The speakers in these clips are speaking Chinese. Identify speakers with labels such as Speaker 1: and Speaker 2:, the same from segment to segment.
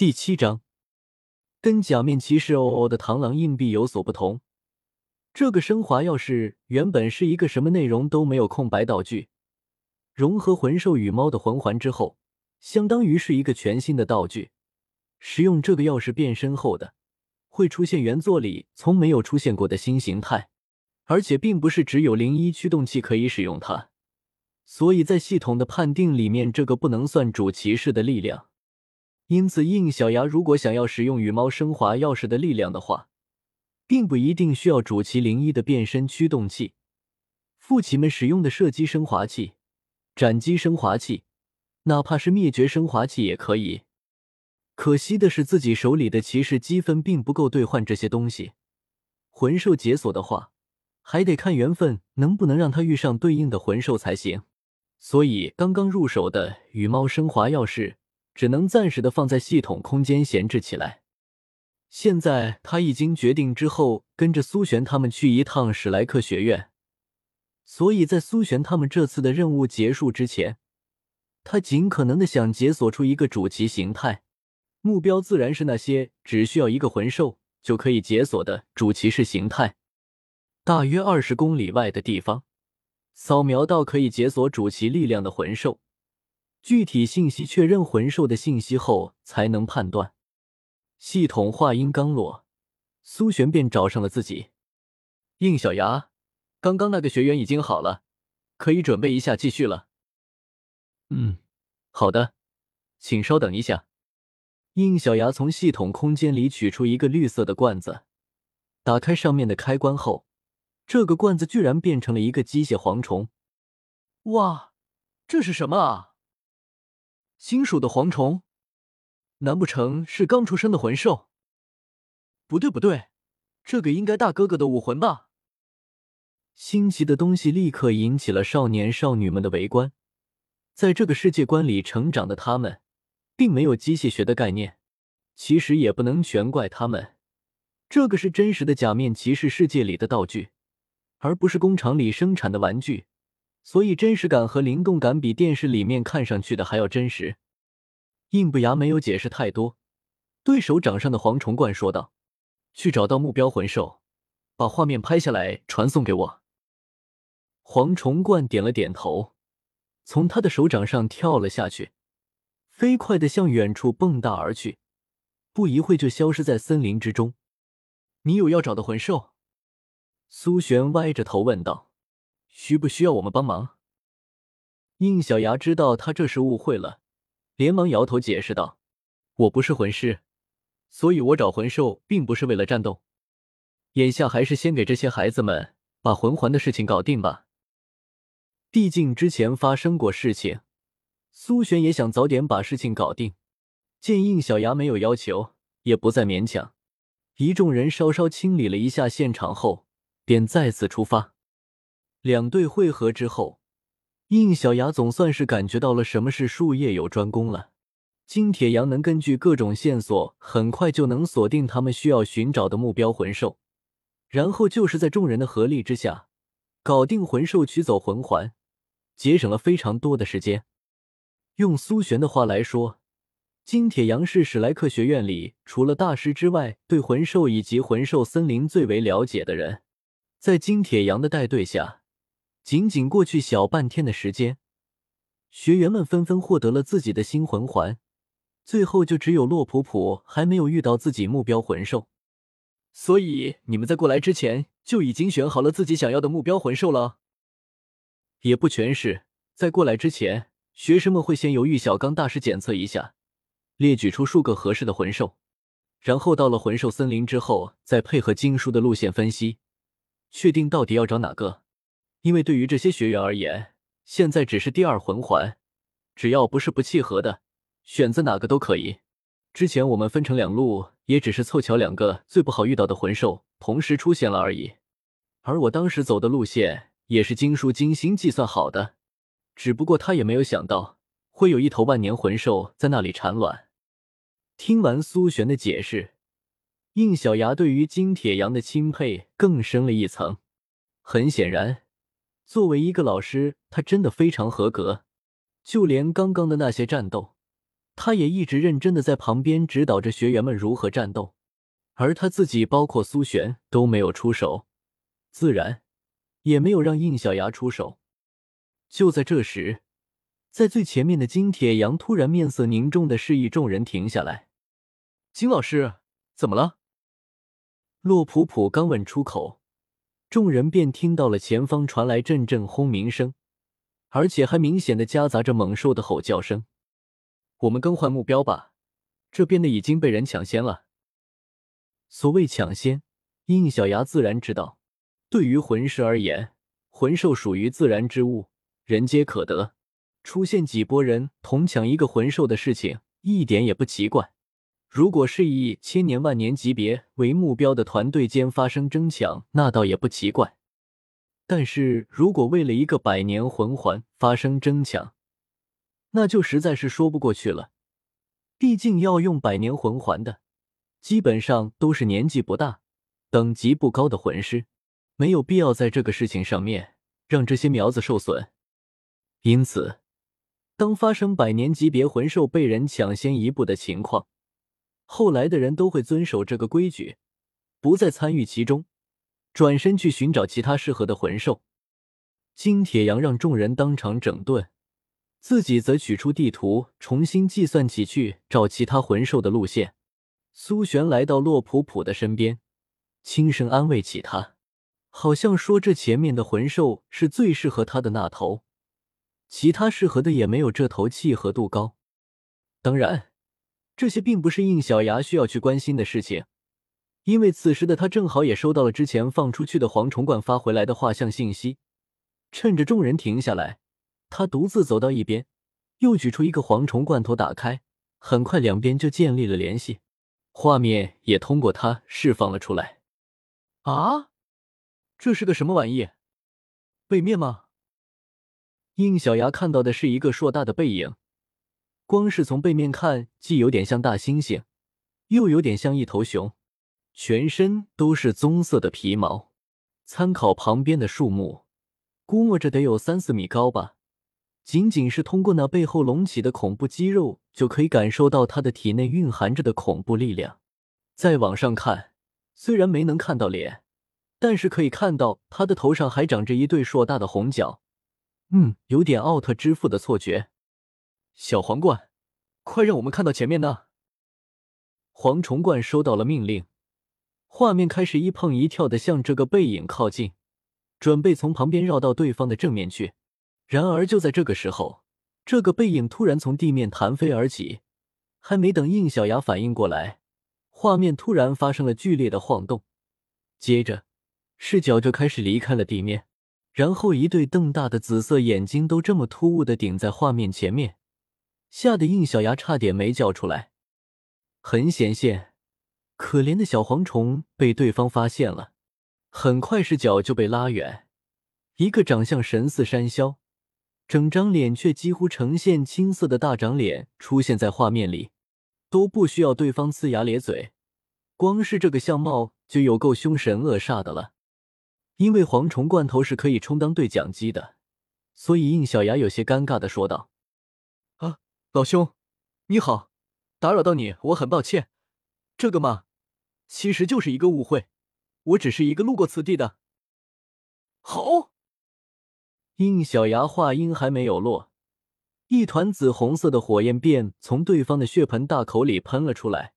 Speaker 1: 第七章，跟假面骑士欧欧的螳螂硬币有所不同，这个升华钥匙原本是一个什么内容都没有空白道具。融合魂兽与猫的魂环之后，相当于是一个全新的道具。使用这个钥匙变身后的，会出现原作里从没有出现过的新形态，而且并不是只有零一驱动器可以使用它，所以在系统的判定里面，这个不能算主骑士的力量。因此，应小牙如果想要使用羽猫升华钥匙的力量的话，并不一定需要主骑零一的变身驱动器，副骑们使用的射击升华器、斩击升华器，哪怕是灭绝升华器也可以。可惜的是，自己手里的骑士积分并不够兑换这些东西。魂兽解锁的话，还得看缘分能不能让他遇上对应的魂兽才行。所以，刚刚入手的羽猫升华钥匙。只能暂时的放在系统空间闲置起来。现在他已经决定之后跟着苏璇他们去一趟史莱克学院，所以在苏璇他们这次的任务结束之前，他尽可能的想解锁出一个主骑形态，目标自然是那些只需要一个魂兽就可以解锁的主骑士形态。大约二十公里外的地方，扫描到可以解锁主骑力量的魂兽。具体信息确认魂兽的信息后，才能判断。系统话音刚落，苏璇便找上了自己。应小牙，刚刚那个学员已经好了，可以准备一下继续了。嗯，好的，请稍等一下。应小牙从系统空间里取出一个绿色的罐子，打开上面的开关后，这个罐子居然变成了一个机械蝗虫。哇，这是什么啊？金属的蝗虫，难不成是刚出生的魂兽？不对不对，这个应该大哥哥的武魂吧？新奇的东西立刻引起了少年少女们的围观。在这个世界观里成长的他们，并没有机械学的概念。其实也不能全怪他们，这个是真实的假面骑士世界里的道具，而不是工厂里生产的玩具。所以真实感和灵动感比电视里面看上去的还要真实。印不牙没有解释太多，对手掌上的蝗虫罐说道：“去找到目标魂兽，把画面拍下来传送给我。”蝗虫罐点了点头，从他的手掌上跳了下去，飞快的向远处蹦跶而去，不一会就消失在森林之中。你有要找的魂兽？苏璇歪着头问道。需不需要我们帮忙？应小牙知道他这是误会了，连忙摇头解释道：“我不是魂师，所以我找魂兽并不是为了战斗。眼下还是先给这些孩子们把魂环的事情搞定吧。毕竟之前发生过事情，苏璇也想早点把事情搞定。见应小牙没有要求，也不再勉强。一众人稍稍清理了一下现场后，便再次出发。”两队汇合之后，应小牙总算是感觉到了什么是术业有专攻了。金铁阳能根据各种线索，很快就能锁定他们需要寻找的目标魂兽，然后就是在众人的合力之下，搞定魂兽，取走魂环，节省了非常多的时间。用苏璇的话来说，金铁阳是史莱克学院里除了大师之外，对魂兽以及魂兽森林最为了解的人。在金铁阳的带队下。仅仅过去小半天的时间，学员们纷纷获得了自己的新魂环，最后就只有洛普普还没有遇到自己目标魂兽。所以你们在过来之前就已经选好了自己想要的目标魂兽了？也不全是，在过来之前，学生们会先由玉小刚大师检测一下，列举出数个合适的魂兽，然后到了魂兽森林之后，再配合经书的路线分析，确定到底要找哪个。因为对于这些学员而言，现在只是第二魂环，只要不是不契合的，选择哪个都可以。之前我们分成两路，也只是凑巧两个最不好遇到的魂兽同时出现了而已。而我当时走的路线也是经书精心计算好的，只不过他也没有想到会有一头万年魂兽在那里产卵。听完苏璇的解释，应小牙对于金铁阳的钦佩更深了一层。很显然。作为一个老师，他真的非常合格。就连刚刚的那些战斗，他也一直认真的在旁边指导着学员们如何战斗，而他自己，包括苏璇都没有出手，自然也没有让应小牙出手。就在这时，在最前面的金铁阳突然面色凝重的示意众人停下来。
Speaker 2: 金老师，怎么了？
Speaker 1: 洛普普刚问出口，众人便听到了前方传来阵阵轰鸣声，而且还明显的夹杂着猛兽的吼叫声。
Speaker 2: 我们更换目标吧，这边的已经被人抢先了。
Speaker 1: 所谓抢先，应小牙自然知道。对于魂师而言，魂兽属于自然之物，人皆可得。出现几波人同抢一个魂兽的事情，一点也不奇怪。如果是以千年万年级别为目标的团队间发生争抢，那倒也不奇怪。但是如果为了一个百年魂环发生争抢，那就实在是说不过去了。毕竟要用百年魂环的，基本上都是年纪不大、等级不高的魂师，没有必要在这个事情上面让这些苗子受损。因此，当发生百年级别魂兽被人抢先一步的情况，后来的人都会遵守这个规矩，不再参与其中，转身去寻找其他适合的魂兽。金铁阳让众人当场整顿。自己则取出地图，重新计算起去找其他魂兽的路线。苏璇来到洛普普的身边，轻声安慰起他，好像说这前面的魂兽是最适合他的那头，其他适合的也没有这头契合度高。当然，这些并不是应小牙需要去关心的事情，因为此时的他正好也收到了之前放出去的蝗虫罐发回来的画像信息，趁着众人停下来。他独自走到一边，又取出一个蝗虫罐头，打开，很快两边就建立了联系，画面也通过他释放了出来。
Speaker 2: 啊，这是个什么玩意？背面吗？
Speaker 1: 应小牙看到的是一个硕大的背影，光是从背面看，既有点像大猩猩，又有点像一头熊，全身都是棕色的皮毛。参考旁边的树木，估摸着得有三四米高吧。仅仅是通过那背后隆起的恐怖肌肉，就可以感受到他的体内蕴含着的恐怖力量。再往上看，虽然没能看到脸，但是可以看到他的头上还长着一对硕大的红角。嗯，有点奥特之父的错觉。
Speaker 2: 小皇冠，快让我们看到前面呢！
Speaker 1: 蝗虫冠收到了命令，画面开始一碰一跳的向这个背影靠近，准备从旁边绕到对方的正面去。然而，就在这个时候，这个背影突然从地面弹飞而起，还没等应小牙反应过来，画面突然发生了剧烈的晃动，接着视角就开始离开了地面，然后一对瞪大的紫色眼睛都这么突兀的顶在画面前面，吓得应小牙差点没叫出来。很显现，可怜的小蝗虫被对方发现了，很快视角就被拉远，一个长相神似山魈。整张脸却几乎呈现青色的大长脸出现在画面里，都不需要对方呲牙咧嘴，光是这个相貌就有够凶神恶煞的了。因为蝗虫罐头是可以充当对讲机的，所以应小牙有些尴尬的说道：“，
Speaker 2: 老兄，你好，打扰到你，我很抱歉。这个嘛，其实就是一个误会，我只是一个路过此地的。”
Speaker 1: 好。应小牙话音还没有落，一团紫红色的火焰便从对方的血盆大口里喷了出来，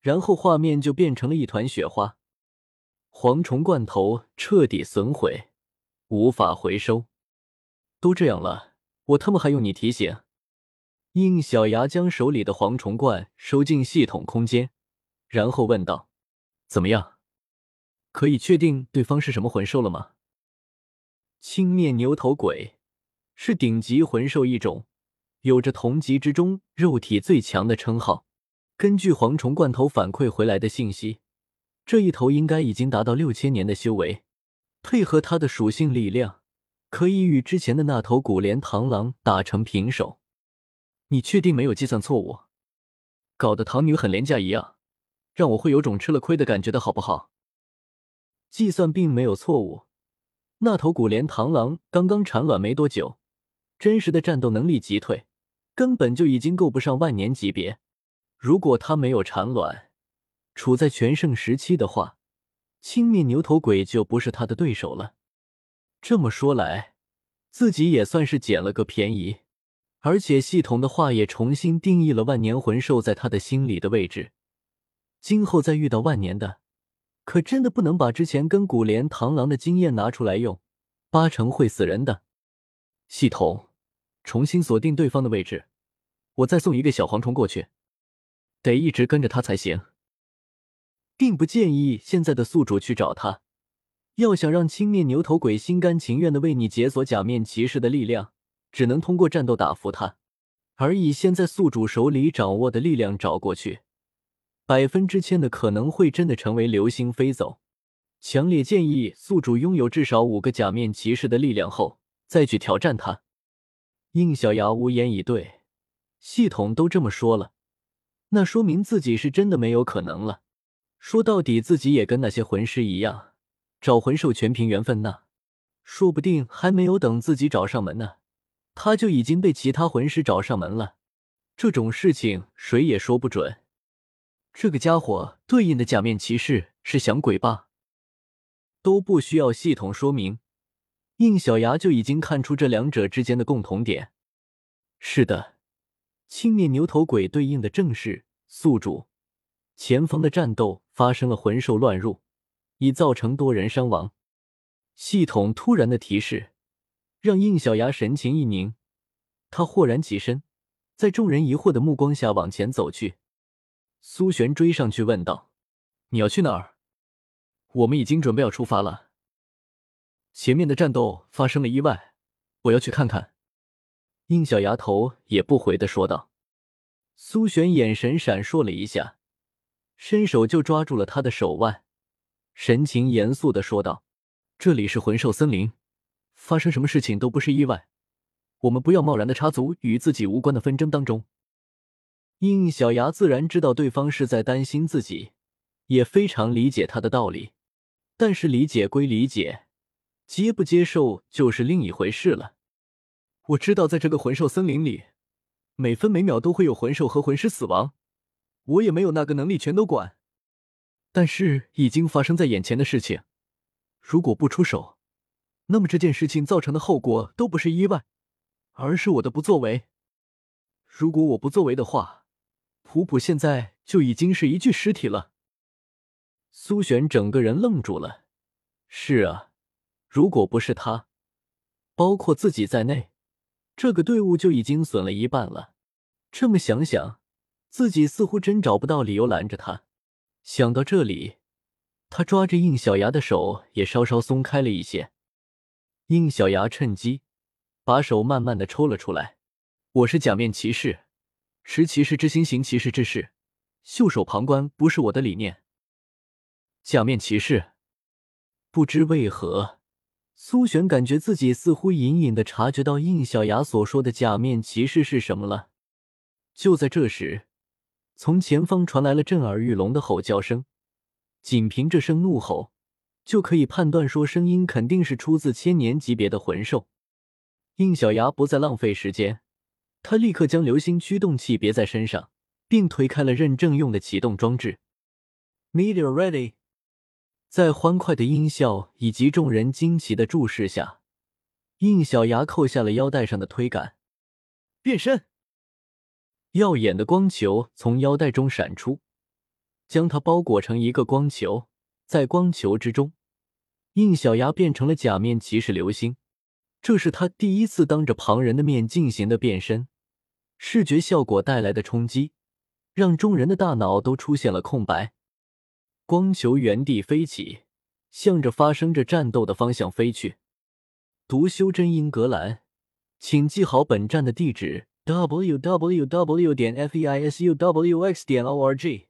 Speaker 1: 然后画面就变成了一团雪花。蝗虫罐头彻底损毁，无法回收。都这样了，我他妈还用你提醒？应小牙将手里的蝗虫罐收进系统空间，然后问道：“怎么样？可以确定对方是什么魂兽了吗？”青面牛头鬼是顶级魂兽一种，有着同级之中肉体最强的称号。根据蝗虫罐头反馈回来的信息，这一头应该已经达到六千年的修为，配合它的属性力量，可以与之前的那头古莲螳螂打成平手。你确定没有计算错误？搞得唐女很廉价一样，让我会有种吃了亏的感觉的好不好？计算并没有错误。那头古莲螳螂刚刚产卵没多久，真实的战斗能力急退，根本就已经够不上万年级别。如果他没有产卵，处在全盛时期的话，青面牛头鬼就不是他的对手了。这么说来，自己也算是捡了个便宜。而且系统的话也重新定义了万年魂兽在他的心里的位置。今后再遇到万年的，可真的不能把之前跟古莲螳螂的经验拿出来用，八成会死人的。系统，重新锁定对方的位置，我再送一个小蝗虫过去，得一直跟着他才行。并不建议现在的宿主去找他。要想让青面牛头鬼心甘情愿的为你解锁假面骑士的力量，只能通过战斗打服他。而以现在宿主手里掌握的力量找过去，百分之千的可能会真的成为流星飞走。强烈建议宿主拥有至少五个假面骑士的力量后再去挑战他。应小牙无言以对，系统都这么说了，那说明自己是真的没有可能了。说到底，自己也跟那些魂师一样，找魂兽全凭缘分呢。说不定还没有等自己找上门呢，他就已经被其他魂师找上门了。这种事情谁也说不准。这个家伙对应的假面骑士是响鬼吧？都不需要系统说明，应小牙就已经看出这两者之间的共同点。是的，青面牛头鬼对应的正是宿主。前方的战斗发生了魂兽乱入，已造成多人伤亡。系统突然的提示让应小牙神情一凝，他豁然起身，在众人疑惑的目光下往前走去。苏璇追上去问道：“你要去哪儿？我们已经准备要出发了。前面的战斗发生了意外，我要去看看。”应小牙头也不回的说道。苏璇眼神闪烁了一下。伸手就抓住了他的手腕，神情严肃的说道：“这里是魂兽森林，发生什么事情都不是意外，我们不要贸然的插足与自己无关的纷争当中。”应小牙自然知道对方是在担心自己，也非常理解他的道理，但是理解归理解，接不接受就是另一回事了。我知道，在这个魂兽森林里，每分每秒都会有魂兽和魂师死亡。我也没有那个能力全都管，但是已经发生在眼前的事情，如果不出手，那么这件事情造成的后果都不是意外，而是我的不作为。如果我不作为的话，普普现在就已经是一具尸体了。苏璇整个人愣住了。是啊，如果不是他，包括自己在内，这个队伍就已经损了一半了。这么想想。自己似乎真找不到理由拦着他。想到这里，他抓着应小牙的手也稍稍松开了一些。应小牙趁机把手慢慢的抽了出来。我是假面骑士，持骑士之心，行骑士之事，袖手旁观不是我的理念。假面骑士，不知为何，苏璇感觉自己似乎隐隐的察觉到应小牙所说的假面骑士是什么了。就在这时。从前方传来了震耳欲聋的吼叫声，仅凭这声怒吼，就可以判断说声音肯定是出自千年级别的魂兽。应小牙不再浪费时间，他立刻将流星驱动器别在身上，并推开了认证用的启动装置。Meteor ready，在欢快的音效以及众人惊奇的注视下，应小牙扣下了腰带上的推杆，变身。耀眼的光球从腰带中闪出，将它包裹成一个光球。在光球之中，应小牙变成了假面骑士流星。这是他第一次当着旁人的面进行的变身，视觉效果带来的冲击，让众人的大脑都出现了空白。光球原地飞起，向着发生着战斗的方向飞去。读修真英格兰，请记好本站的地址。w w w. 点 f e i s u w x. 点 o r g